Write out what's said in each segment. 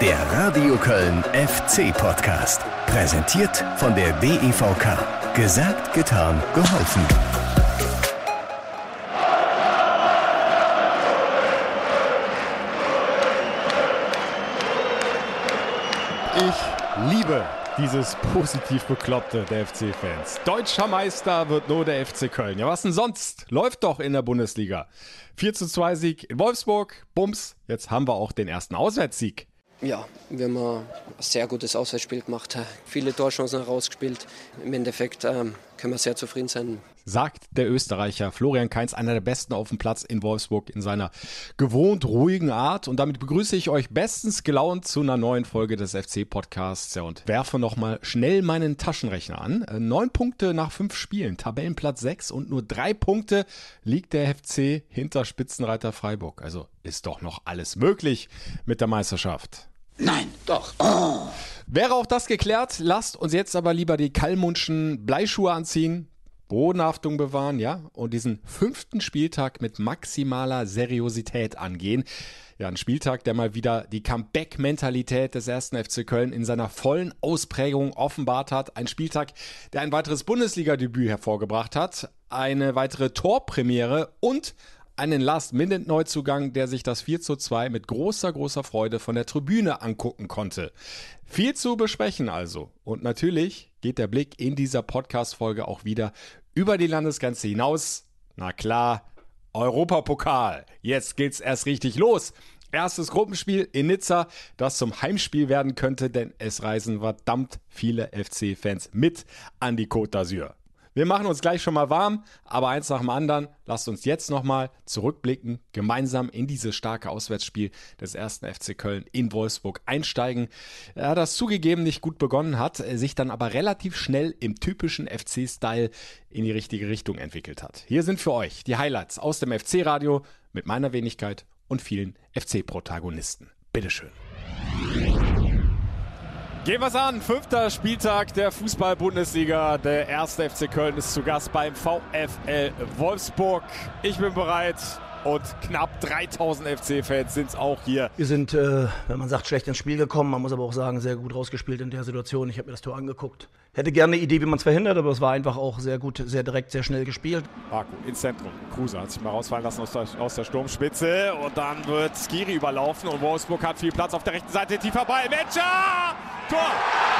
Der Radio Köln FC Podcast. Präsentiert von der DEVK. Gesagt, getan, geholfen. Ich liebe dieses positiv Bekloppte der FC-Fans. Deutscher Meister wird nur der FC Köln. Ja, was denn sonst? Läuft doch in der Bundesliga. 4 zu 2 Sieg in Wolfsburg. Bums, jetzt haben wir auch den ersten Auswärtssieg. Ja, wir haben ein sehr gutes Auswärtsspiel gemacht. Viele Torchancen herausgespielt. Im Endeffekt ähm, können wir sehr zufrieden sein sagt der Österreicher Florian Kainz, einer der besten auf dem Platz in Wolfsburg in seiner gewohnt ruhigen Art. Und damit begrüße ich euch bestens gelaunt zu einer neuen Folge des FC-Podcasts. Ja, und werfe nochmal schnell meinen Taschenrechner an. Äh, neun Punkte nach fünf Spielen, Tabellenplatz sechs und nur drei Punkte liegt der FC hinter Spitzenreiter Freiburg. Also ist doch noch alles möglich mit der Meisterschaft. Nein, doch. Oh. Wäre auch das geklärt, lasst uns jetzt aber lieber die Kalmundschen Bleischuhe anziehen. Bodenhaftung bewahren, ja, und diesen fünften Spieltag mit maximaler Seriosität angehen. Ja, ein Spieltag, der mal wieder die Comeback-Mentalität des ersten FC Köln in seiner vollen Ausprägung offenbart hat. Ein Spieltag, der ein weiteres Bundesliga-Debüt hervorgebracht hat, eine weitere Torpremiere und einen Last-Minute-Neuzugang, der sich das 4 zu 2 mit großer, großer Freude von der Tribüne angucken konnte. Viel zu besprechen also. Und natürlich geht der Blick in dieser Podcast-Folge auch wieder über die Landesgrenze hinaus. Na klar, Europapokal. Jetzt geht's erst richtig los. Erstes Gruppenspiel in Nizza, das zum Heimspiel werden könnte, denn es reisen verdammt viele FC-Fans mit an die Côte d'Azur. Wir machen uns gleich schon mal warm, aber eins nach dem anderen. Lasst uns jetzt nochmal zurückblicken, gemeinsam in dieses starke Auswärtsspiel des ersten FC Köln in Wolfsburg einsteigen. Er das zugegeben nicht gut begonnen hat, sich dann aber relativ schnell im typischen FC-Style in die richtige Richtung entwickelt hat. Hier sind für euch die Highlights aus dem FC-Radio mit meiner Wenigkeit und vielen FC-Protagonisten. Bitteschön. Gehen wir's an. Fünfter Spieltag der Fußball-Bundesliga. Der erste FC Köln ist zu Gast beim VfL Wolfsburg. Ich bin bereit. Und knapp 3000 FC-Fans sind es auch hier. Wir sind, äh, wenn man sagt, schlecht ins Spiel gekommen. Man muss aber auch sagen, sehr gut rausgespielt in der Situation. Ich habe mir das Tor angeguckt. Hätte gerne eine Idee, wie man es verhindert, aber es war einfach auch sehr gut, sehr direkt, sehr schnell gespielt. Marco ins Zentrum. Kruse hat sich mal rausfallen lassen aus der, aus der Sturmspitze. Und dann wird Skiri überlaufen. Und Wolfsburg hat viel Platz auf der rechten Seite. Tiefer Ball. Metscher! Tor!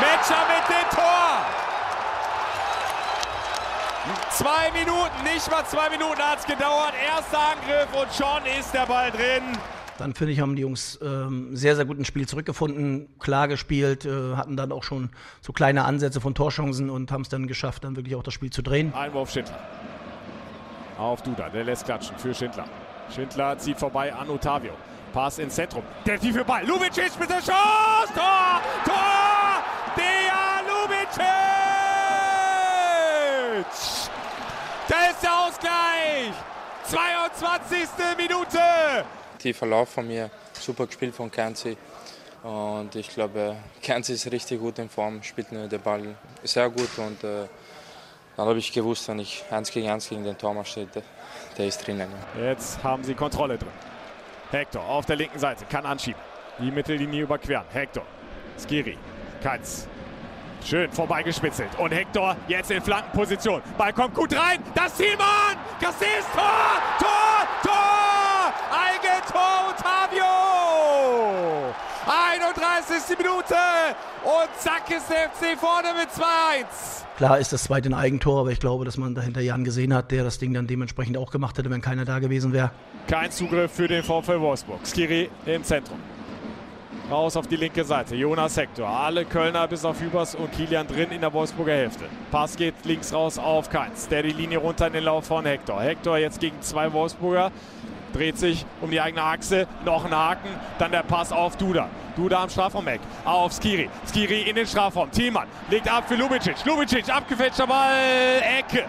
Metscher mit dem Tor! Zwei Minuten, nicht mal zwei Minuten hat es gedauert. Erster Angriff und schon ist der Ball drin. Dann finde ich, haben die Jungs ähm, sehr, sehr gut ins Spiel zurückgefunden, klar gespielt, äh, hatten dann auch schon so kleine Ansätze von Torchancen und haben es dann geschafft, dann wirklich auch das Spiel zu drehen. Einwurf Schindler. Auf Duda, der lässt klatschen für Schindler. Schindler zieht vorbei an Otavio. Pass ins Zentrum. Der tiefe Ball. Lubicic mit der Chance. Tor! Tor! Der Da ist der Ausgleich! 22. Minute! Tiefer Lauf von mir, super gespielt von Kernzi. Und ich glaube, Kernzi ist richtig gut in Form, spielt nur den Ball sehr gut. Und äh, dann habe ich gewusst, wenn ich 1 gegen 1 gegen den Tormann stehe, der, der ist drinnen. Jetzt haben sie Kontrolle drin. Hector auf der linken Seite, kann anschieben. Die Mittellinie überqueren. Hector, Skiri, Keins. Schön vorbeigespitzelt. Und Hector jetzt in Flankenposition. Ball kommt gut rein. Das Zielmann! Castells Tor! Tor! Tor! Eigentor Otavio! 31. Minute und zack ist der FC vorne mit 2-1. Klar ist das zweite ein Eigentor, aber ich glaube, dass man dahinter Jan gesehen hat, der das Ding dann dementsprechend auch gemacht hätte, wenn keiner da gewesen wäre. Kein Zugriff für den VfL Wolfsburg. Skiri im Zentrum. Raus auf die linke Seite. Jonas Hector. Alle Kölner bis auf Hübers und Kilian drin in der Wolfsburger Hälfte. Pass geht links raus auf Keins. Der die Linie runter in den Lauf von Hector. Hector jetzt gegen zwei Wolfsburger dreht sich um die eigene Achse, noch ein Haken, dann der Pass auf Duda. Duda am Strafraum-Eck, auf Skiri. Skiri in den Strafraum, Thiemann legt ab für Lubicic. Lubicic, abgefälschter Ball, Ecke.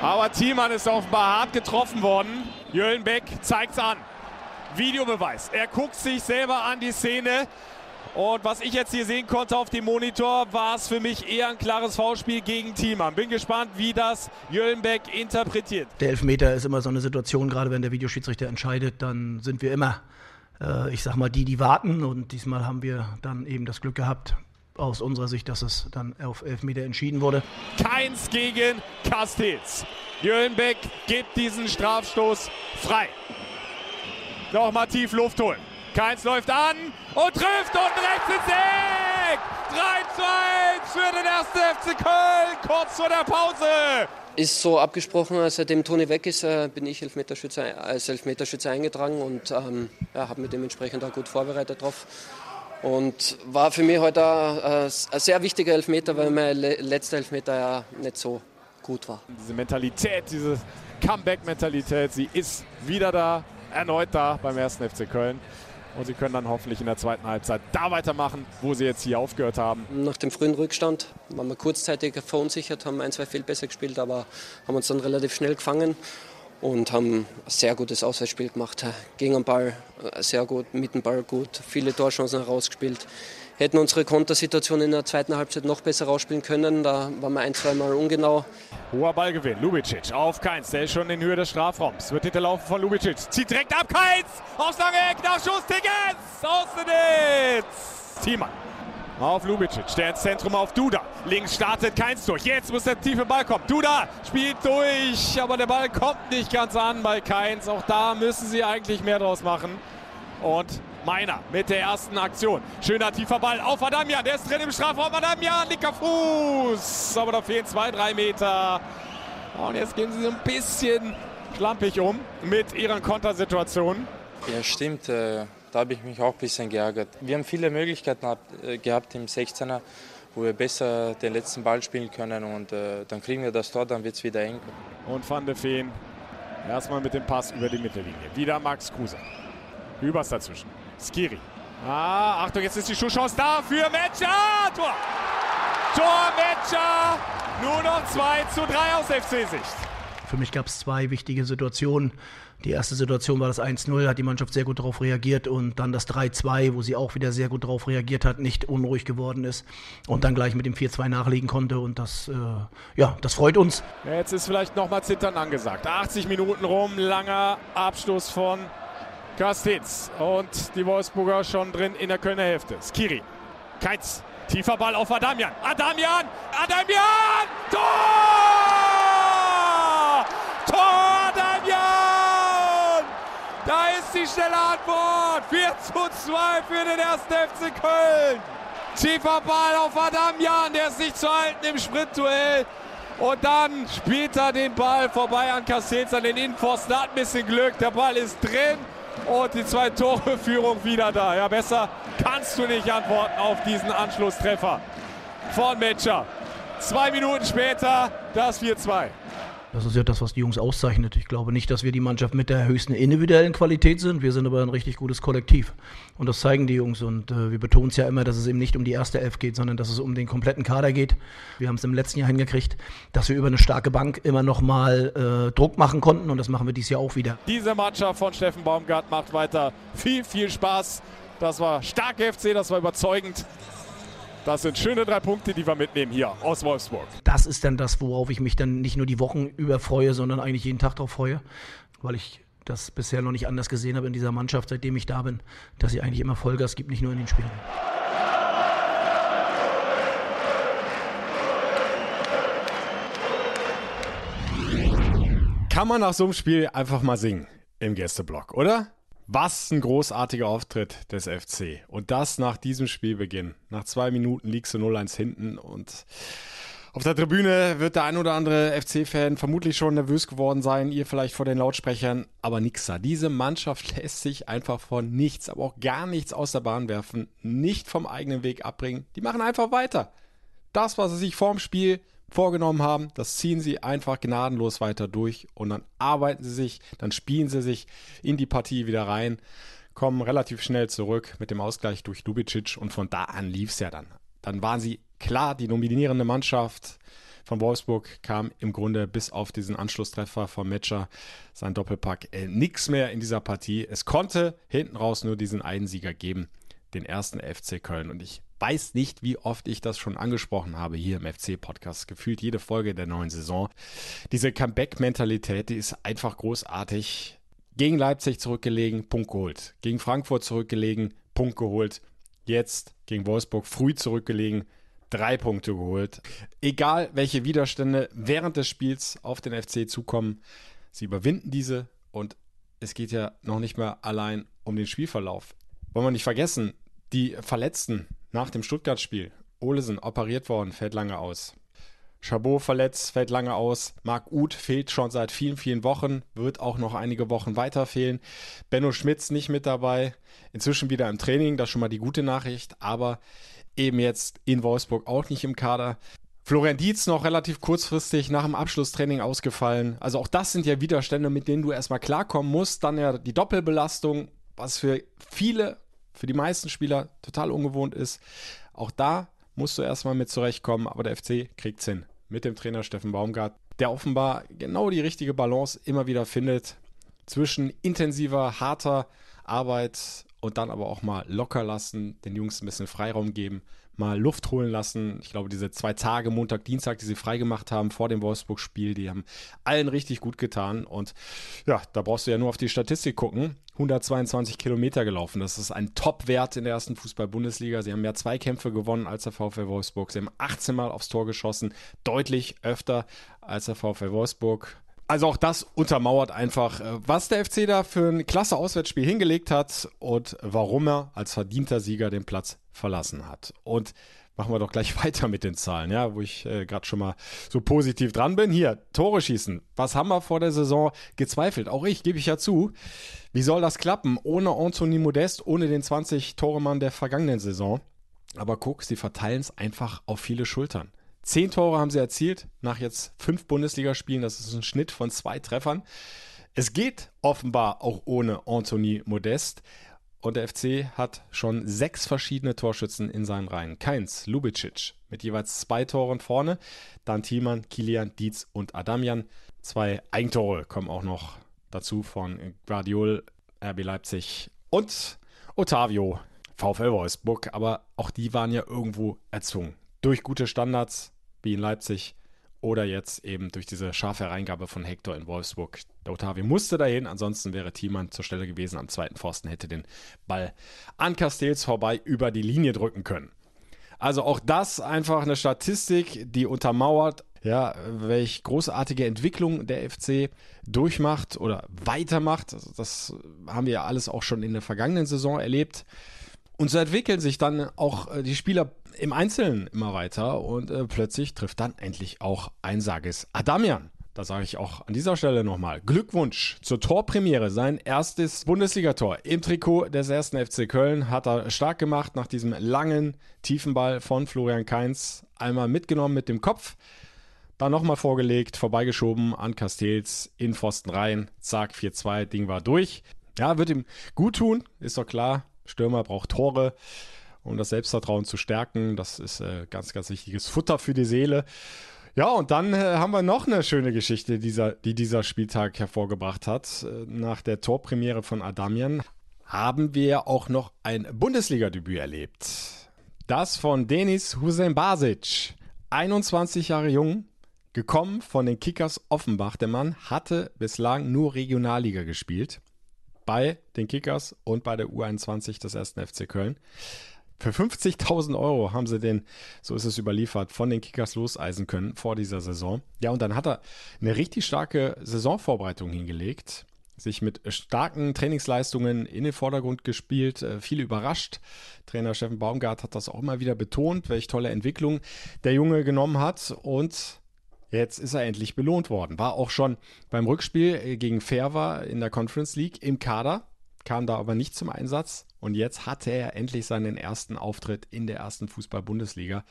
Aber Thiemann ist offenbar hart getroffen worden. Jöllenbeck zeigt's an. Videobeweis. Er guckt sich selber an die Szene. Und was ich jetzt hier sehen konnte auf dem Monitor, war es für mich eher ein klares Foulspiel gegen Thiemann. Bin gespannt, wie das Jöllenbeck interpretiert. Der Elfmeter ist immer so eine Situation, gerade wenn der Videoschiedsrichter entscheidet, dann sind wir immer äh, ich sag mal, die, die warten. Und diesmal haben wir dann eben das Glück gehabt, aus unserer Sicht, dass es dann auf Elfmeter entschieden wurde. Keins gegen Castells. Jürgen Beck gibt diesen Strafstoß frei. Nochmal tief Luft holen. Keins läuft an und trifft und rechts ins Eck. 3 zu 1 für den ersten FC Köln, kurz vor der Pause. Ist so abgesprochen, seitdem Toni weg ist, äh, bin ich Elfmeterschütze, als Elfmeterschütze eingetragen und ähm, ja, habe mich dementsprechend auch gut vorbereitet drauf. Und war für mich heute ein, ein sehr wichtiger Elfmeter, weil mein letzter Elfmeter ja nicht so gut war. Diese Mentalität, diese Comeback-Mentalität, sie ist wieder da, erneut da beim ersten FC Köln. Und sie können dann hoffentlich in der zweiten Halbzeit da weitermachen, wo sie jetzt hier aufgehört haben. Nach dem frühen Rückstand waren wir kurzzeitig verunsichert, haben ein, zwei Fehl besser gespielt, aber haben uns dann relativ schnell gefangen und haben ein sehr gutes Auswärtsspiel gemacht. Gegen den Ball äh, sehr gut, mit dem Ball gut, viele Torchancen herausgespielt. Hätten unsere Kontersituation in der zweiten Halbzeit noch besser rausspielen können, da waren wir ein, zweimal ungenau. Hoher Ballgewinn, Lubicic auf Keins, der ist schon in Höhe des Strafraums. Wird hinterlaufen von Lubicic, zieht direkt ab, Keins, aus lange Eck, nach Schuss, Tickets, Außennetz. Thiemann auf Lubicic, der ins Zentrum auf Duda. Links startet keins durch. Jetzt muss der tiefe Ball kommen. Duda spielt durch, aber der Ball kommt nicht ganz an bei Keins. Auch da müssen sie eigentlich mehr draus machen. Und Meiner mit der ersten Aktion. Schöner tiefer Ball auf Adamian. Der ist drin im Strafraum. Adamian, linker Fuß. Aber da fehlen zwei, drei Meter. Und jetzt gehen sie so ein bisschen schlampig um mit ihren Kontersituationen. Ja, stimmt. Äh, da habe ich mich auch ein bisschen geärgert. Wir haben viele Möglichkeiten äh, gehabt im 16er, wo wir besser den letzten Ball spielen können und äh, dann kriegen wir das Tor, dann wird es wieder eng. Und Van de Feen erstmal mit dem Pass über die Mittellinie. Wieder Max Kruse. Übers dazwischen. Skiri. Ah, Achtung, jetzt ist die Schusschance da für Metscher. Tor! Tor Metscher! Nur noch 2 zu 3 aus FC-Sicht. Für mich gab es zwei wichtige Situationen. Die erste Situation war das 1-0, hat die Mannschaft sehr gut darauf reagiert und dann das 3-2, wo sie auch wieder sehr gut darauf reagiert hat, nicht unruhig geworden ist und dann gleich mit dem 4-2 nachlegen konnte und das, äh, ja, das freut uns. Jetzt ist vielleicht nochmal Zittern angesagt. 80 Minuten rum, langer Abstoß von Kastitz und die Wolfsburger schon drin in der Kölner Hälfte. Skiri, Keins, tiefer Ball auf Adamian. Adamian, Adamian, Tor! Tor Adamian! Da ist die schnelle Antwort. 4 zu 2 für den ersten FC Köln. Tiefer Ball auf Adamian, der ist nicht zu halten im Sprintduell. Und dann spielt er den Ball vorbei an Castells an den Innenpfosten. Hat ein bisschen Glück, der Ball ist drin. Und die zwei Tore Führung wieder da. Ja, besser kannst du nicht antworten auf diesen Anschlusstreffer von Metscher. Zwei Minuten später das 4-2. Das ist ja das, was die Jungs auszeichnet. Ich glaube nicht, dass wir die Mannschaft mit der höchsten individuellen Qualität sind. Wir sind aber ein richtig gutes Kollektiv. Und das zeigen die Jungs. Und äh, wir betonen es ja immer, dass es eben nicht um die erste Elf geht, sondern dass es um den kompletten Kader geht. Wir haben es im letzten Jahr hingekriegt, dass wir über eine starke Bank immer noch mal äh, Druck machen konnten. Und das machen wir dieses Jahr auch wieder. Diese Mannschaft von Steffen Baumgart macht weiter viel, viel Spaß. Das war stark FC, das war überzeugend. Das sind schöne drei Punkte, die wir mitnehmen hier aus Wolfsburg. Das ist dann das, worauf ich mich dann nicht nur die Wochen über freue, sondern eigentlich jeden Tag darauf freue, weil ich das bisher noch nicht anders gesehen habe in dieser Mannschaft, seitdem ich da bin, dass sie eigentlich immer Vollgas gibt, nicht nur in den Spielen. Kann man nach so einem Spiel einfach mal singen im Gästeblock, oder? Was ein großartiger Auftritt des FC. Und das nach diesem Spielbeginn. Nach zwei Minuten liegst du 0-1 hinten und auf der Tribüne wird der ein oder andere FC-Fan vermutlich schon nervös geworden sein, ihr vielleicht vor den Lautsprechern, aber nix da. Diese Mannschaft lässt sich einfach von nichts, aber auch gar nichts aus der Bahn werfen, nicht vom eigenen Weg abbringen. Die machen einfach weiter. Das, was sie sich vorm Spiel vorgenommen haben, das ziehen sie einfach gnadenlos weiter durch und dann arbeiten sie sich, dann spielen sie sich in die Partie wieder rein, kommen relativ schnell zurück mit dem Ausgleich durch Lubicic und von da an lief es ja dann. Dann waren sie klar die nominierende Mannschaft von Wolfsburg, kam im Grunde bis auf diesen Anschlusstreffer von Metscher, sein Doppelpack, äh, nichts mehr in dieser Partie. Es konnte hinten raus nur diesen einen Sieger geben, den ersten FC Köln und ich weiß nicht, wie oft ich das schon angesprochen habe hier im FC-Podcast. Gefühlt jede Folge der neuen Saison. Diese Comeback-Mentalität, die ist einfach großartig. Gegen Leipzig zurückgelegen, Punkt geholt. Gegen Frankfurt zurückgelegen, Punkt geholt. Jetzt gegen Wolfsburg früh zurückgelegen, drei Punkte geholt. Egal, welche Widerstände während des Spiels auf den FC zukommen, sie überwinden diese und es geht ja noch nicht mehr allein um den Spielverlauf. Wollen wir nicht vergessen, die Verletzten nach dem Stuttgart-Spiel. Olesen operiert worden, fällt lange aus. Chabot verletzt, fällt lange aus. Marc Uth fehlt schon seit vielen, vielen Wochen, wird auch noch einige Wochen weiter fehlen. Benno Schmitz nicht mit dabei. Inzwischen wieder im Training, das ist schon mal die gute Nachricht, aber eben jetzt in Wolfsburg auch nicht im Kader. Florian Dietz noch relativ kurzfristig nach dem Abschlusstraining ausgefallen. Also auch das sind ja Widerstände, mit denen du erstmal klarkommen musst. Dann ja die Doppelbelastung, was für viele, für die meisten Spieler total ungewohnt ist. Auch da musst du erstmal mit zurechtkommen, aber der FC kriegt's hin. Mit dem Trainer Steffen Baumgart, der offenbar genau die richtige Balance immer wieder findet zwischen intensiver, harter Arbeit und dann aber auch mal locker lassen, den Jungs ein bisschen Freiraum geben, mal Luft holen lassen. Ich glaube, diese zwei Tage, Montag, Dienstag, die sie freigemacht haben vor dem Wolfsburg-Spiel, die haben allen richtig gut getan. Und ja, da brauchst du ja nur auf die Statistik gucken. 122 Kilometer gelaufen. Das ist ein Top-Wert in der ersten Fußball-Bundesliga. Sie haben mehr Zweikämpfe gewonnen als der VfL Wolfsburg. Sie haben 18 Mal aufs Tor geschossen, deutlich öfter als der VfL Wolfsburg. Also auch das untermauert einfach, äh, was der FC da für ein klasse Auswärtsspiel hingelegt hat und warum er als verdienter Sieger den Platz verlassen hat. Und machen wir doch gleich weiter mit den Zahlen, ja, wo ich äh, gerade schon mal so positiv dran bin. Hier, Tore schießen. Was haben wir vor der Saison gezweifelt? Auch ich, gebe ich ja zu. Wie soll das klappen? Ohne Anthony Modest, ohne den 20-Tore-Mann der vergangenen Saison. Aber guck, sie verteilen es einfach auf viele Schultern. Zehn Tore haben sie erzielt nach jetzt fünf Bundesligaspielen. Das ist ein Schnitt von zwei Treffern. Es geht offenbar auch ohne Anthony Modest. Und der FC hat schon sechs verschiedene Torschützen in seinen Reihen. Keins, Lubicic mit jeweils zwei Toren vorne. Dann Thielmann, Kilian, Dietz und Adamian. Zwei Eigentore kommen auch noch dazu von Guardiol, RB Leipzig und Otavio, VfL Wolfsburg. Aber auch die waren ja irgendwo erzwungen. Durch gute Standards, wie in Leipzig oder jetzt eben durch diese scharfe Hereingabe von Hector in Wolfsburg. Der Otavio musste dahin, ansonsten wäre Thiemann zur Stelle gewesen am zweiten Pfosten, hätte den Ball an Castells vorbei über die Linie drücken können. Also auch das einfach eine Statistik, die untermauert, ja, welch großartige Entwicklung der FC durchmacht oder weitermacht. Also das haben wir ja alles auch schon in der vergangenen Saison erlebt. Und so entwickeln sich dann auch äh, die Spieler im Einzelnen immer weiter und äh, plötzlich trifft dann endlich auch Einsages Adamian. Da sage ich auch an dieser Stelle nochmal Glückwunsch zur Torpremiere. Sein erstes Bundesligator im Trikot des ersten FC Köln hat er stark gemacht nach diesem langen Tiefenball von Florian Kainz. Einmal mitgenommen mit dem Kopf, dann nochmal vorgelegt, vorbeigeschoben an Castells in Pfosten rein. Zack, 4-2, Ding war durch. Ja, wird ihm gut tun, ist doch klar. Stürmer braucht Tore um das Selbstvertrauen zu stärken. Das ist äh, ganz, ganz wichtiges Futter für die Seele. Ja, und dann äh, haben wir noch eine schöne Geschichte, dieser, die dieser Spieltag hervorgebracht hat. Äh, nach der Torpremiere von Adamian haben wir auch noch ein Bundesliga-Debüt erlebt. Das von Denis Hussein Basic, 21 Jahre jung, gekommen von den Kickers Offenbach. Der Mann hatte bislang nur Regionalliga gespielt. Bei den Kickers und bei der U21 des ersten FC Köln. Für 50.000 Euro haben sie den, so ist es überliefert, von den Kickers loseisen können vor dieser Saison. Ja, und dann hat er eine richtig starke Saisonvorbereitung hingelegt, sich mit starken Trainingsleistungen in den Vordergrund gespielt, äh, viel überrascht. Trainer Steffen Baumgart hat das auch immer wieder betont, welche tolle Entwicklung der Junge genommen hat und Jetzt ist er endlich belohnt worden. War auch schon beim Rückspiel äh, gegen Fairwa in der Conference League im Kader kam da aber nicht zum Einsatz und jetzt hatte er endlich seinen ersten Auftritt in der ersten Fußball-Bundesliga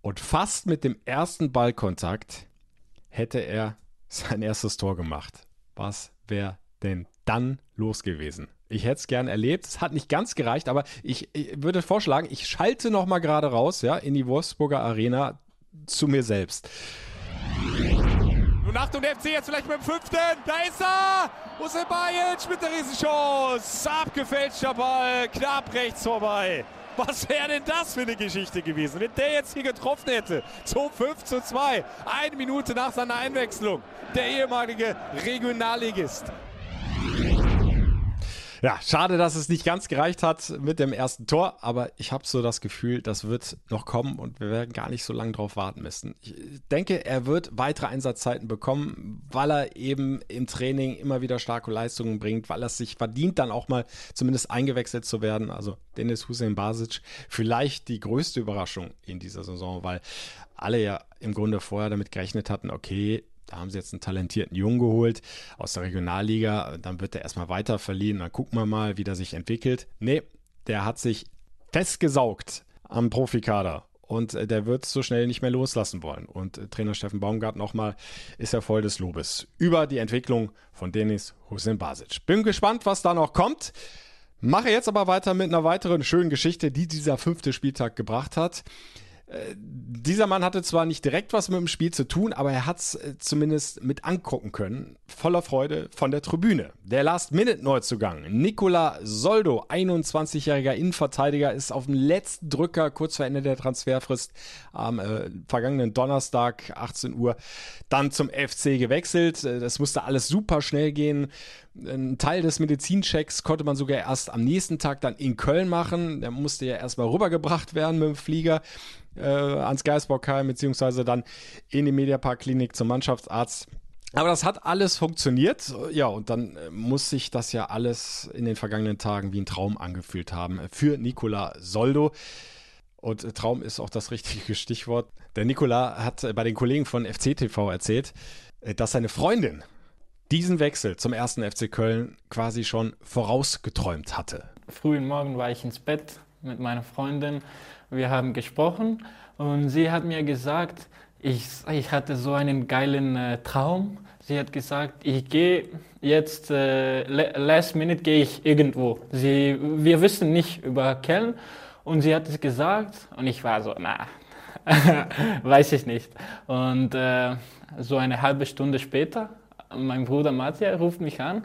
und fast mit dem ersten Ballkontakt hätte er sein erstes Tor gemacht. Was wäre denn dann los gewesen? Ich hätte es gern erlebt. Es hat nicht ganz gereicht, aber ich, ich würde vorschlagen, ich schalte noch mal gerade raus, ja, in die Wolfsburger Arena zu mir selbst. Und Achtung, der FC jetzt vielleicht mit dem fünften. Da ist er! Hussein Bajic mit der Riesenchance. Abgefälschter Ball, knapp rechts vorbei. Was wäre denn das für eine Geschichte gewesen, wenn der jetzt hier getroffen hätte? Zum 5 zu 2. Eine Minute nach seiner Einwechslung. Der ehemalige Regionalligist. Ja, schade, dass es nicht ganz gereicht hat mit dem ersten Tor, aber ich habe so das Gefühl, das wird noch kommen und wir werden gar nicht so lange drauf warten müssen. Ich denke, er wird weitere Einsatzzeiten bekommen, weil er eben im Training immer wieder starke Leistungen bringt, weil er es sich verdient, dann auch mal zumindest eingewechselt zu werden. Also Dennis Hussein Basic, vielleicht die größte Überraschung in dieser Saison, weil alle ja im Grunde vorher damit gerechnet hatten, okay, da haben sie jetzt einen talentierten Jungen geholt aus der Regionalliga. Dann wird er erstmal weiter verliehen. Dann gucken wir mal, wie der sich entwickelt. Nee, der hat sich festgesaugt am Profikader. Und äh, der wird so schnell nicht mehr loslassen wollen. Und äh, Trainer Steffen Baumgart nochmal ist er voll des Lobes über die Entwicklung von Denis Hussein Basic. Bin gespannt, was da noch kommt. Mache jetzt aber weiter mit einer weiteren schönen Geschichte, die dieser fünfte Spieltag gebracht hat. Äh, dieser Mann hatte zwar nicht direkt was mit dem Spiel zu tun, aber er hat es äh, zumindest mit angucken können. Voller Freude von der Tribüne. Der Last-Minute-Neuzugang, Nicola Soldo, 21-jähriger Innenverteidiger, ist auf dem letzten Drücker kurz vor Ende der Transferfrist am äh, vergangenen Donnerstag, 18 Uhr, dann zum FC gewechselt. Äh, das musste alles super schnell gehen. Ein Teil des Medizinchecks konnte man sogar erst am nächsten Tag dann in Köln machen. Der musste ja erstmal rübergebracht werden mit dem Flieger äh, ans Geisbockheim, beziehungsweise dann in die Mediapark-Klinik zum Mannschaftsarzt. Aber das hat alles funktioniert. Ja, und dann äh, muss sich das ja alles in den vergangenen Tagen wie ein Traum angefühlt haben für Nicola Soldo. Und äh, Traum ist auch das richtige Stichwort. Der Nicola hat äh, bei den Kollegen von FCTV erzählt, dass seine Freundin diesen Wechsel zum ersten FC Köln quasi schon vorausgeträumt hatte. Frühen Morgen war ich ins Bett mit meiner Freundin wir haben gesprochen und sie hat mir gesagt, ich, ich hatte so einen geilen äh, Traum. Sie hat gesagt, ich gehe jetzt, äh, last minute gehe ich irgendwo. Sie, wir wissen nicht über Köln und sie hat es gesagt und ich war so, na, weiß ich nicht. Und äh, so eine halbe Stunde später, mein Bruder Matja ruft mich an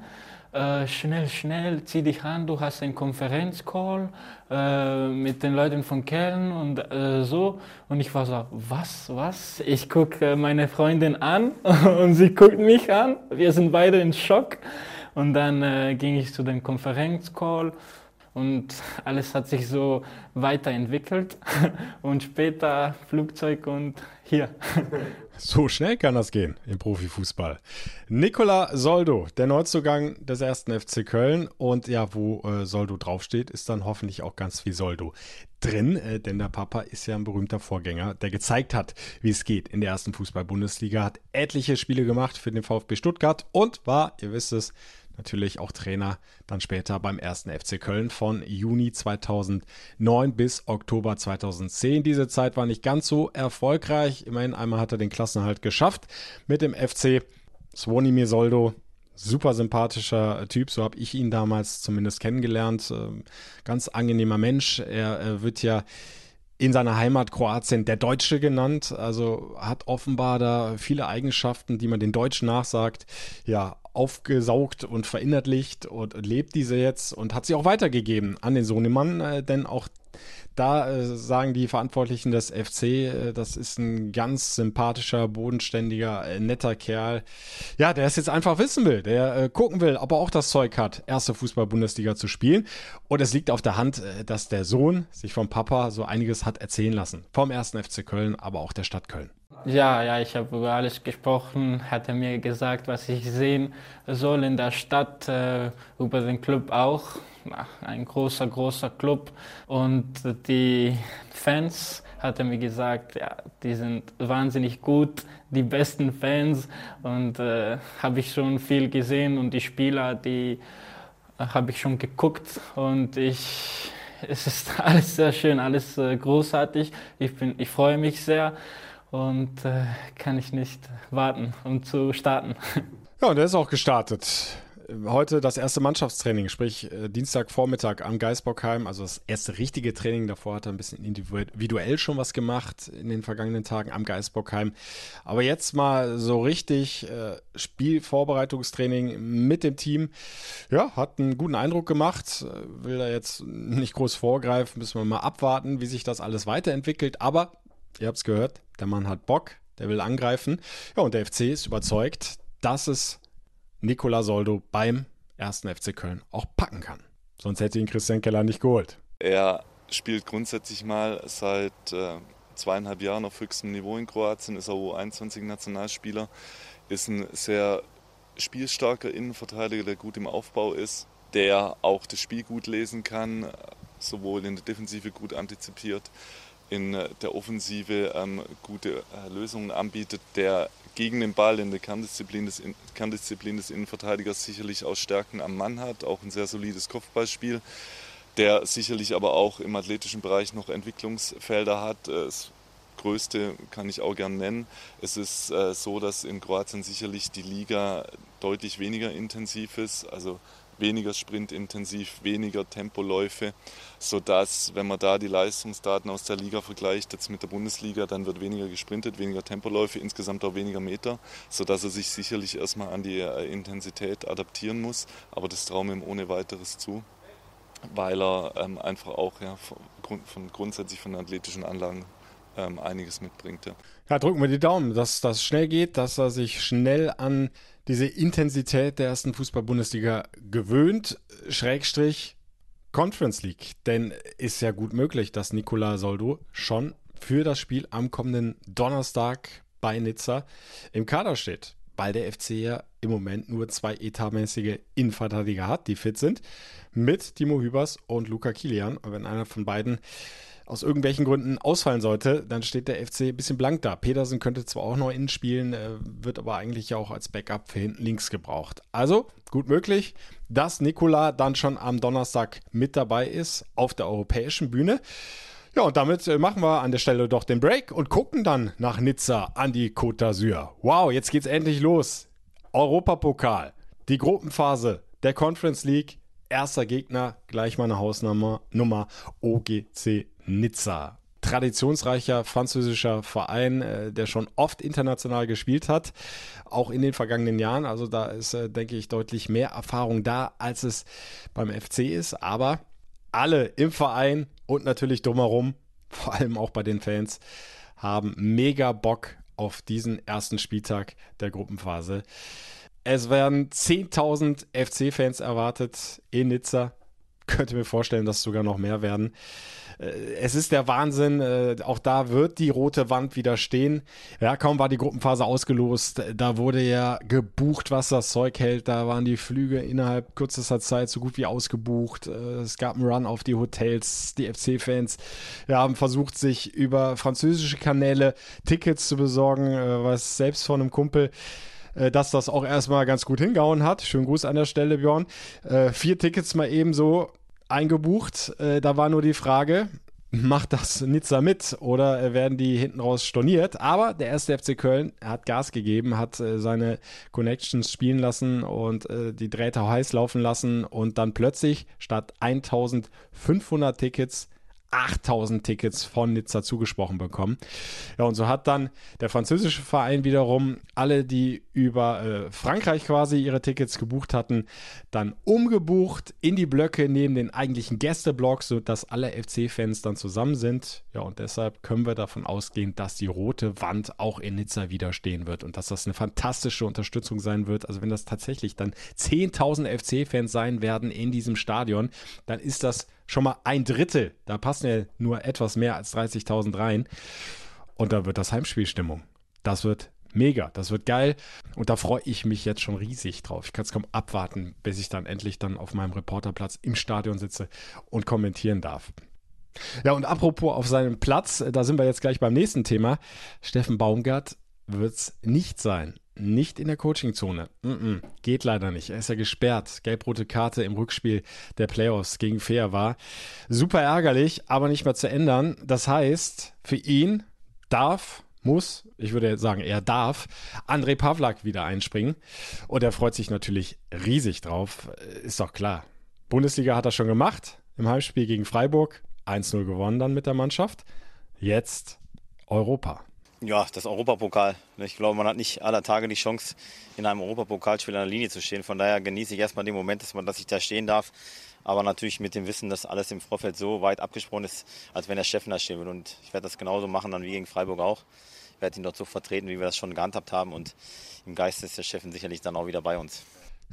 äh, schnell, schnell, zieh dich an, du hast einen Konferenzcall äh, mit den Leuten von Köln und äh, so. Und ich war so, was, was? Ich gucke äh, meine Freundin an und sie guckt mich an. Wir sind beide in Schock. Und dann äh, ging ich zu dem Konferenzcall und alles hat sich so weiterentwickelt. Und später Flugzeug und hier. So schnell kann das gehen im Profifußball. Nicola Soldo, der Neuzugang des ersten FC Köln. Und ja, wo äh, Soldo draufsteht, ist dann hoffentlich auch ganz viel Soldo drin, äh, denn der Papa ist ja ein berühmter Vorgänger, der gezeigt hat, wie es geht in der ersten Fußball-Bundesliga, hat etliche Spiele gemacht für den VfB Stuttgart und war, ihr wisst es, natürlich auch Trainer dann später beim ersten FC Köln von Juni 2009 bis Oktober 2010. Diese Zeit war nicht ganz so erfolgreich. Immerhin einmal hat er den Klassenhalt geschafft mit dem FC Svonimir Soldo. Super sympathischer Typ, so habe ich ihn damals zumindest kennengelernt. Ähm, ganz angenehmer Mensch. Er, er wird ja in seiner Heimat Kroatien der Deutsche genannt, also hat offenbar da viele Eigenschaften, die man den Deutschen nachsagt. Ja, aufgesaugt und verinnerlicht und lebt diese jetzt und hat sie auch weitergegeben an den Sohnemann, äh, denn auch da äh, sagen die Verantwortlichen des FC, äh, das ist ein ganz sympathischer, bodenständiger, äh, netter Kerl. Ja, der es jetzt einfach wissen will, der äh, gucken will, ob er auch das Zeug hat, erste Fußball-Bundesliga zu spielen. Und es liegt auf der Hand, äh, dass der Sohn sich vom Papa so einiges hat erzählen lassen. Vom ersten FC Köln, aber auch der Stadt Köln. Ja, ja, ich habe über alles gesprochen, hat er mir gesagt, was ich sehen soll in der Stadt, äh, über den Club auch. Ein großer, großer Club. Und die Fans, hat er mir gesagt, ja, die sind wahnsinnig gut, die besten Fans. Und äh, habe ich schon viel gesehen und die Spieler, die äh, habe ich schon geguckt. Und ich, es ist alles sehr schön, alles äh, großartig. Ich, bin, ich freue mich sehr und äh, kann ich nicht warten, um zu starten. Ja, und er ist auch gestartet. Heute das erste Mannschaftstraining, sprich äh, Dienstagvormittag am Geisbockheim, also das erste richtige Training. Davor hat er ein bisschen individuell schon was gemacht in den vergangenen Tagen am Geisbockheim. Aber jetzt mal so richtig äh, Spielvorbereitungstraining mit dem Team. Ja, hat einen guten Eindruck gemacht. Will da jetzt nicht groß vorgreifen, müssen wir mal abwarten, wie sich das alles weiterentwickelt. Aber Ihr habt es gehört, der Mann hat Bock, der will angreifen. Ja, und der FC ist überzeugt, dass es Nicola Soldo beim ersten FC Köln auch packen kann. Sonst hätte ihn Christian Keller nicht geholt. Er spielt grundsätzlich mal seit äh, zweieinhalb Jahren auf höchstem Niveau in Kroatien, ist er U21-Nationalspieler, ist ein sehr spielstarker Innenverteidiger, der gut im Aufbau ist, der auch das Spiel gut lesen kann, sowohl in der Defensive gut antizipiert, in der Offensive ähm, gute äh, Lösungen anbietet, der gegen den Ball in der Kerndisziplin des, Kerndisziplin des Innenverteidigers sicherlich auch Stärken am Mann hat, auch ein sehr solides Kopfballspiel, der sicherlich aber auch im athletischen Bereich noch Entwicklungsfelder hat. Das größte kann ich auch gern nennen. Es ist äh, so, dass in Kroatien sicherlich die Liga deutlich weniger intensiv ist. Also weniger sprintintensiv, weniger Tempoläufe, sodass, wenn man da die Leistungsdaten aus der Liga vergleicht, jetzt mit der Bundesliga, dann wird weniger gesprintet, weniger Tempoläufe, insgesamt auch weniger Meter, sodass er sich sicherlich erstmal an die äh, Intensität adaptieren muss. Aber das trauen wir ihm ohne weiteres zu, weil er ähm, einfach auch ja, von, von grundsätzlich von athletischen Anlagen ähm, einiges mitbringt. Ja. ja, drücken wir die Daumen, dass das schnell geht, dass er sich schnell an diese Intensität der ersten Fußball-Bundesliga gewöhnt, Schrägstrich Conference League. Denn ist ja gut möglich, dass Nicola Soldo schon für das Spiel am kommenden Donnerstag bei Nizza im Kader steht. Weil der FC ja im Moment nur zwei etatmäßige Innenverteidiger hat, die fit sind, mit Timo Hübers und Luca Kilian. Und wenn einer von beiden aus irgendwelchen Gründen ausfallen sollte, dann steht der FC ein bisschen blank da. Petersen könnte zwar auch noch innen spielen, äh, wird aber eigentlich auch als Backup für hinten links gebraucht. Also gut möglich, dass Nikola dann schon am Donnerstag mit dabei ist auf der europäischen Bühne. Ja, und damit äh, machen wir an der Stelle doch den Break und gucken dann nach Nizza an die Côte d'Azur. Wow, jetzt geht's endlich los. Europapokal, die Gruppenphase der Conference League, erster Gegner, gleich mal eine Hausnummer, Nummer OGC Nizza. Traditionsreicher französischer Verein, äh, der schon oft international gespielt hat, auch in den vergangenen Jahren. Also da ist, äh, denke ich, deutlich mehr Erfahrung da, als es beim FC ist. Aber alle im Verein und natürlich drumherum, vor allem auch bei den Fans, haben mega Bock auf diesen ersten Spieltag der Gruppenphase. Es werden 10.000 FC-Fans erwartet in Nizza. Könnte mir vorstellen, dass sogar noch mehr werden. Äh, es ist der Wahnsinn. Äh, auch da wird die rote Wand wieder stehen. Ja, kaum war die Gruppenphase ausgelost. Da wurde ja gebucht, was das Zeug hält. Da waren die Flüge innerhalb kürzester Zeit so gut wie ausgebucht. Äh, es gab einen Run auf die Hotels. Die FC-Fans haben versucht, sich über französische Kanäle Tickets zu besorgen, was selbst von einem Kumpel dass das auch erstmal ganz gut hingehauen hat. Schönen Gruß an der Stelle, Björn. Äh, vier Tickets mal eben so eingebucht. Äh, da war nur die Frage, macht das Nizza mit oder werden die hinten raus storniert? Aber der erste FC Köln hat Gas gegeben, hat äh, seine Connections spielen lassen und äh, die Drähte heiß laufen lassen und dann plötzlich statt 1500 Tickets 8000 Tickets von Nizza zugesprochen bekommen. Ja, und so hat dann der französische Verein wiederum alle, die über äh, Frankreich quasi ihre Tickets gebucht hatten, dann umgebucht in die Blöcke neben den eigentlichen Gästeblocks, sodass alle FC-Fans dann zusammen sind. Ja, und deshalb können wir davon ausgehen, dass die rote Wand auch in Nizza wieder stehen wird und dass das eine fantastische Unterstützung sein wird. Also wenn das tatsächlich dann 10.000 FC-Fans sein werden in diesem Stadion, dann ist das schon mal ein Drittel. Da passen ja nur etwas mehr als 30.000 rein. Und da wird das Heimspielstimmung. Das wird mega, das wird geil. Und da freue ich mich jetzt schon riesig drauf. Ich kann es kaum abwarten, bis ich dann endlich dann auf meinem Reporterplatz im Stadion sitze und kommentieren darf. Ja, und apropos auf seinem Platz, da sind wir jetzt gleich beim nächsten Thema. Steffen Baumgart wird es nicht sein nicht in der Coachingzone. Mm -mm, geht leider nicht. Er ist ja gesperrt. Gelb-rote Karte im Rückspiel der Playoffs gegen Fair war. Super ärgerlich, aber nicht mehr zu ändern. Das heißt, für ihn darf, muss, ich würde sagen, er darf, André Pavlak wieder einspringen. Und er freut sich natürlich riesig drauf. Ist doch klar. Bundesliga hat er schon gemacht. Im Heimspiel gegen Freiburg. 1-0 gewonnen dann mit der Mannschaft. Jetzt Europa. Ja, das Europapokal. Ich glaube, man hat nicht aller Tage die Chance, in einem Europapokalspiel an der Linie zu stehen. Von daher genieße ich erstmal den Moment, dass, ich da stehen darf. Aber natürlich mit dem Wissen, dass alles im Vorfeld so weit abgesprochen ist, als wenn der Chef da stehen würde. Und ich werde das genauso machen dann wie gegen Freiburg auch. Ich werde ihn dort so vertreten, wie wir das schon gehandhabt haben. Und im Geist ist der Chef sicherlich dann auch wieder bei uns.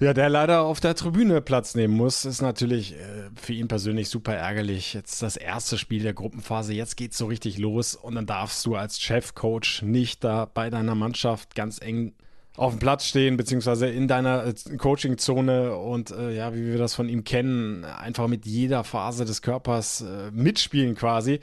Ja, der leider auf der Tribüne Platz nehmen muss, ist natürlich äh, für ihn persönlich super ärgerlich. Jetzt das erste Spiel der Gruppenphase, jetzt geht's so richtig los und dann darfst du als Chefcoach nicht da bei deiner Mannschaft ganz eng auf dem Platz stehen, beziehungsweise in deiner äh, Coaching-Zone und äh, ja, wie wir das von ihm kennen, einfach mit jeder Phase des Körpers äh, mitspielen quasi.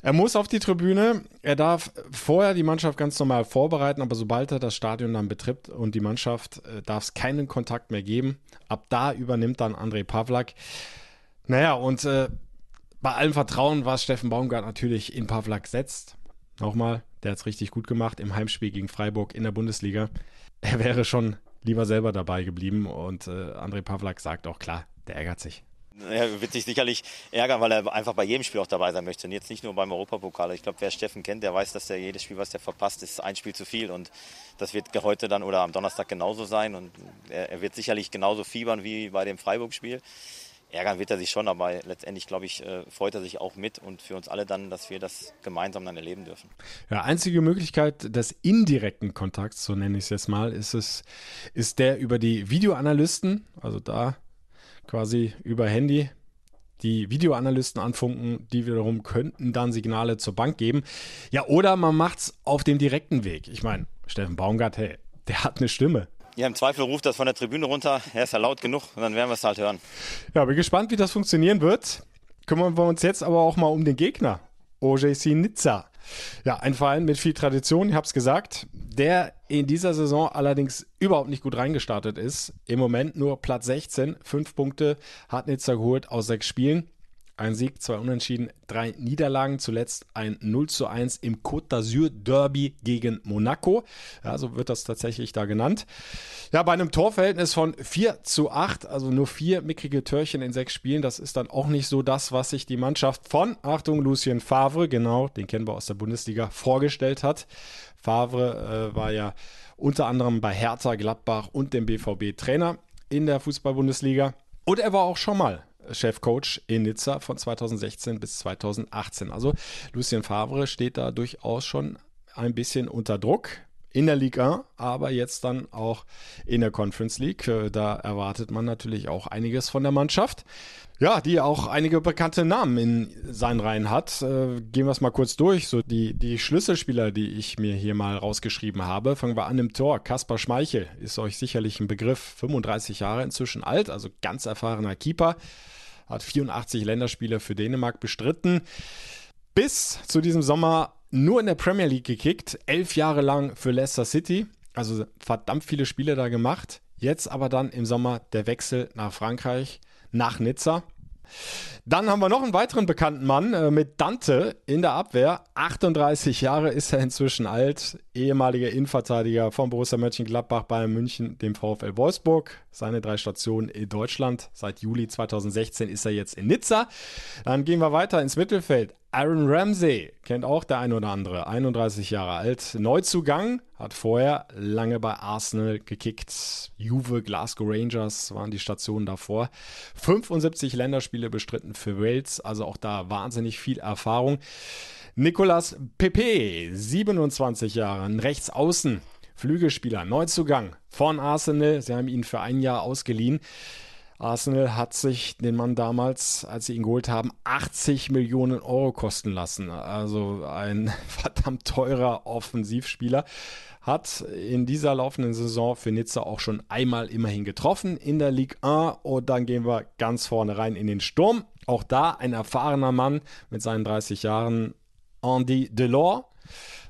Er muss auf die Tribüne. Er darf vorher die Mannschaft ganz normal vorbereiten, aber sobald er das Stadion dann betritt und die Mannschaft, äh, darf es keinen Kontakt mehr geben. Ab da übernimmt dann André Pavlak. Naja, und äh, bei allem Vertrauen, was Steffen Baumgart natürlich in Pavlak setzt, nochmal, der hat es richtig gut gemacht im Heimspiel gegen Freiburg in der Bundesliga. Er wäre schon lieber selber dabei geblieben und äh, André Pavlak sagt auch klar, der ärgert sich. Er wird sich sicherlich ärgern, weil er einfach bei jedem Spiel auch dabei sein möchte. Und jetzt nicht nur beim Europapokal. Ich glaube, wer Steffen kennt, der weiß, dass er jedes Spiel, was der verpasst, ist ein Spiel zu viel. Und das wird heute dann oder am Donnerstag genauso sein. Und er, er wird sicherlich genauso fiebern wie bei dem Freiburg-Spiel. Ärgern wird er sich schon, aber letztendlich, glaube ich, äh, freut er sich auch mit und für uns alle dann, dass wir das gemeinsam dann erleben dürfen. Ja, einzige Möglichkeit des indirekten Kontakts, so nenne ich es jetzt mal, ist es, ist der über die Videoanalysten, also da quasi über Handy die Videoanalysten anfunken, die wiederum könnten dann Signale zur Bank geben. Ja, oder man macht es auf dem direkten Weg. Ich meine, Steffen Baumgart, hey, der hat eine Stimme. Ja, im Zweifel ruft das von der Tribüne runter. Er ist ja laut genug und dann werden wir es halt hören. Ja, bin gespannt, wie das funktionieren wird. Kümmern wir uns jetzt aber auch mal um den Gegner. OJC Nizza. Ja, ein Verein mit viel Tradition, ich habe es gesagt, der in dieser Saison allerdings überhaupt nicht gut reingestartet ist. Im Moment nur Platz 16, fünf Punkte hat Nizza geholt aus sechs Spielen. Ein Sieg, zwei Unentschieden, drei Niederlagen, zuletzt ein 0 zu 1 im Côte d'Azur Derby gegen Monaco. Ja, so wird das tatsächlich da genannt. Ja, bei einem Torverhältnis von 4 zu 8, also nur vier mickrige Törchen in sechs Spielen, das ist dann auch nicht so das, was sich die Mannschaft von, Achtung, Lucien Favre, genau, den kennen wir aus der Bundesliga, vorgestellt hat. Favre äh, war ja unter anderem bei Hertha, Gladbach und dem BVB Trainer in der Fußball-Bundesliga. Und er war auch schon mal Chefcoach in Nizza von 2016 bis 2018. Also Lucien Favre steht da durchaus schon ein bisschen unter Druck in der Liga 1, aber jetzt dann auch in der Conference League. Äh, da erwartet man natürlich auch einiges von der Mannschaft. Ja, die auch einige bekannte Namen in seinen Reihen hat. Äh, gehen wir es mal kurz durch. So die, die Schlüsselspieler, die ich mir hier mal rausgeschrieben habe. Fangen wir an im Tor. Kaspar Schmeichel ist euch sicherlich ein Begriff. 35 Jahre inzwischen alt, also ganz erfahrener Keeper hat 84 Länderspiele für Dänemark bestritten. Bis zu diesem Sommer nur in der Premier League gekickt, elf Jahre lang für Leicester City, also verdammt viele Spiele da gemacht. Jetzt aber dann im Sommer der Wechsel nach Frankreich, nach Nizza. Dann haben wir noch einen weiteren bekannten Mann äh, mit Dante in der Abwehr. 38 Jahre ist er inzwischen alt, ehemaliger Innenverteidiger von Borussia Mönchengladbach, Bayern München, dem VfL Wolfsburg. Seine drei Stationen in Deutschland. Seit Juli 2016 ist er jetzt in Nizza. Dann gehen wir weiter ins Mittelfeld. Aaron Ramsey kennt auch der ein oder andere, 31 Jahre alt, Neuzugang, hat vorher lange bei Arsenal gekickt. Juve, Glasgow Rangers waren die Stationen davor. 75 Länderspiele bestritten für Wales, also auch da wahnsinnig viel Erfahrung. Nicolas Pepe, 27 Jahre, ein Rechtsaußen, Flügelspieler, Neuzugang von Arsenal. Sie haben ihn für ein Jahr ausgeliehen. Arsenal hat sich den Mann damals, als sie ihn geholt haben, 80 Millionen Euro kosten lassen. Also ein verdammt teurer Offensivspieler. Hat in dieser laufenden Saison für Nizza auch schon einmal immerhin getroffen in der Ligue 1. Und dann gehen wir ganz vorne rein in den Sturm. Auch da ein erfahrener Mann mit seinen 30 Jahren, Andy Delors.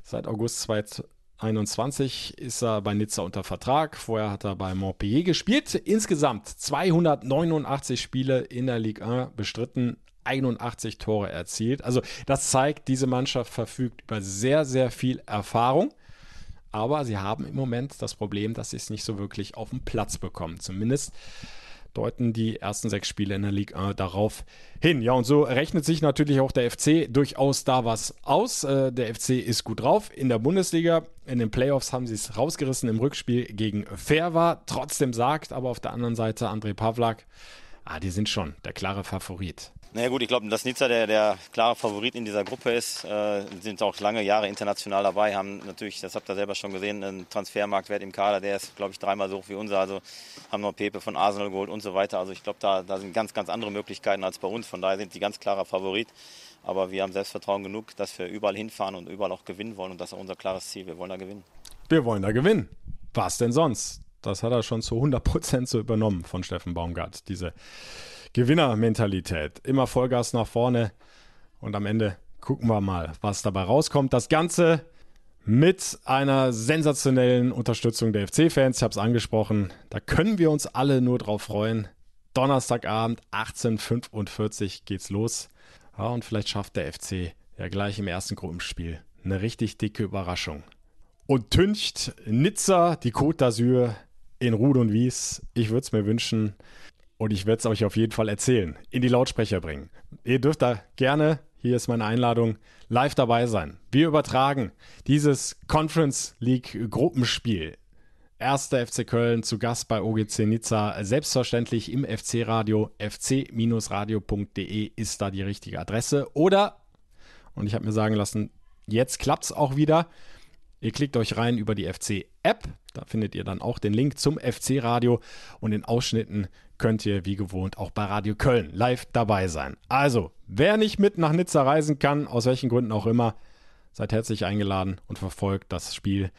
Seit August 2020 21 ist er bei Nizza unter Vertrag. Vorher hat er bei Montpellier gespielt. Insgesamt 289 Spiele in der Ligue 1 bestritten, 81 Tore erzielt. Also das zeigt, diese Mannschaft verfügt über sehr, sehr viel Erfahrung. Aber sie haben im Moment das Problem, dass sie es nicht so wirklich auf den Platz bekommen. Zumindest deuten die ersten sechs Spiele in der Liga darauf hin. Ja, und so rechnet sich natürlich auch der FC durchaus da was aus. Äh, der FC ist gut drauf in der Bundesliga. In den Playoffs haben sie es rausgerissen im Rückspiel gegen Ferva. Trotzdem sagt aber auf der anderen Seite André Pavlak, ah, die sind schon der klare Favorit. Naja gut, ich glaube, dass Nizza der, der klare Favorit in dieser Gruppe ist, äh, sind auch lange Jahre international dabei, haben natürlich, das habt ihr selber schon gesehen, einen Transfermarktwert im Kader, der ist, glaube ich, dreimal so hoch wie unser. Also haben noch Pepe von Arsenal geholt und so weiter. Also ich glaube, da, da sind ganz, ganz andere Möglichkeiten als bei uns. Von daher sind die ganz klarer Favorit. Aber wir haben Selbstvertrauen genug, dass wir überall hinfahren und überall auch gewinnen wollen. Und das ist unser klares Ziel. Wir wollen da gewinnen. Wir wollen da gewinnen. Was denn sonst? Das hat er schon zu 100 Prozent so übernommen von Steffen Baumgart. Diese Gewinnermentalität. Immer Vollgas nach vorne und am Ende gucken wir mal, was dabei rauskommt. Das Ganze mit einer sensationellen Unterstützung der FC-Fans. Ich habe es angesprochen. Da können wir uns alle nur drauf freuen. Donnerstagabend 18.45 geht's los. Ja, und vielleicht schafft der FC ja gleich im ersten Gruppenspiel eine richtig dicke Überraschung. Und tüncht Nizza die Côte d'Azur in Rud und Wies. Ich würde es mir wünschen. Und ich werde es euch auf jeden Fall erzählen, in die Lautsprecher bringen. Ihr dürft da gerne, hier ist meine Einladung, live dabei sein. Wir übertragen dieses Conference League Gruppenspiel. Erster FC Köln zu Gast bei OGC Nizza. Selbstverständlich im FC-Radio. fc-radio.de ist da die richtige Adresse. Oder, und ich habe mir sagen lassen, jetzt klappt es auch wieder. Ihr klickt euch rein über die FC-App. Da findet ihr dann auch den Link zum FC-Radio und in Ausschnitten könnt ihr wie gewohnt auch bei Radio Köln live dabei sein. Also, wer nicht mit nach Nizza reisen kann, aus welchen Gründen auch immer, seid herzlich eingeladen und verfolgt das Spiel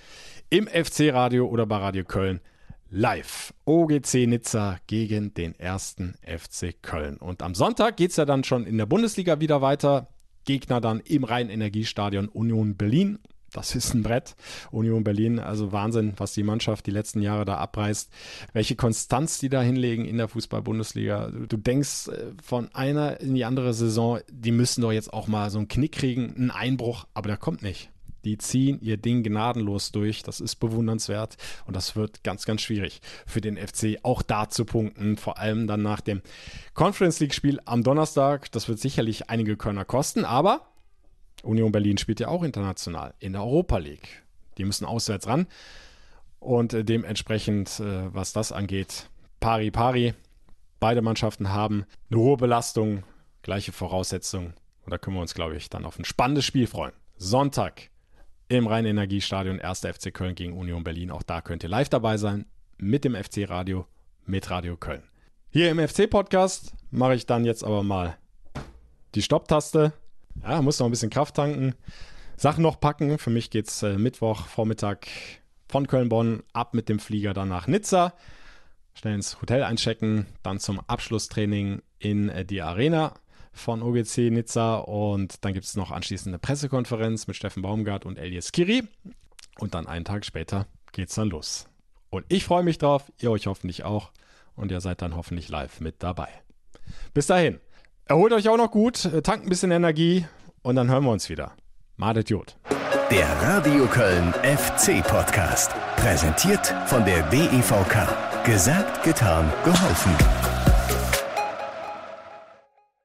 im FC-Radio oder bei Radio Köln live. OGC Nizza gegen den ersten FC Köln. Und am Sonntag geht es ja dann schon in der Bundesliga wieder weiter. Gegner dann im Rhein-Energiestadion Union Berlin das ist ein Brett. Union Berlin, also Wahnsinn, was die Mannschaft die letzten Jahre da abreißt. Welche Konstanz die da hinlegen in der Fußball-Bundesliga. Du denkst äh, von einer in die andere Saison, die müssen doch jetzt auch mal so einen Knick kriegen, einen Einbruch, aber der kommt nicht. Die ziehen ihr Ding gnadenlos durch. Das ist bewundernswert und das wird ganz, ganz schwierig für den FC auch da zu punkten. Vor allem dann nach dem Conference League Spiel am Donnerstag. Das wird sicherlich einige Körner kosten, aber Union Berlin spielt ja auch international in der Europa League. Die müssen auswärts ran. Und äh, dementsprechend, äh, was das angeht, pari pari. Beide Mannschaften haben eine hohe Belastung, gleiche Voraussetzungen. Und da können wir uns, glaube ich, dann auf ein spannendes Spiel freuen. Sonntag im Rhein-Energiestadion 1. FC Köln gegen Union Berlin. Auch da könnt ihr live dabei sein mit dem FC-Radio, mit Radio Köln. Hier im FC-Podcast mache ich dann jetzt aber mal die Stopptaste ja, muss noch ein bisschen Kraft tanken. Sachen noch packen. Für mich geht's äh, Mittwoch Vormittag von Köln-Bonn ab mit dem Flieger dann nach Nizza. Schnell ins Hotel einchecken, dann zum Abschlusstraining in äh, die Arena von OGC Nizza und dann gibt es noch anschließend eine Pressekonferenz mit Steffen Baumgart und Elias Kiri und dann einen Tag später geht's dann los. Und ich freue mich drauf, ihr euch hoffentlich auch und ihr seid dann hoffentlich live mit dabei. Bis dahin. Erholt euch auch noch gut, äh, tankt ein bisschen Energie und dann hören wir uns wieder. Madet Jod. Der Radio Köln FC Podcast. Präsentiert von der DEVK. Gesagt, getan, geholfen.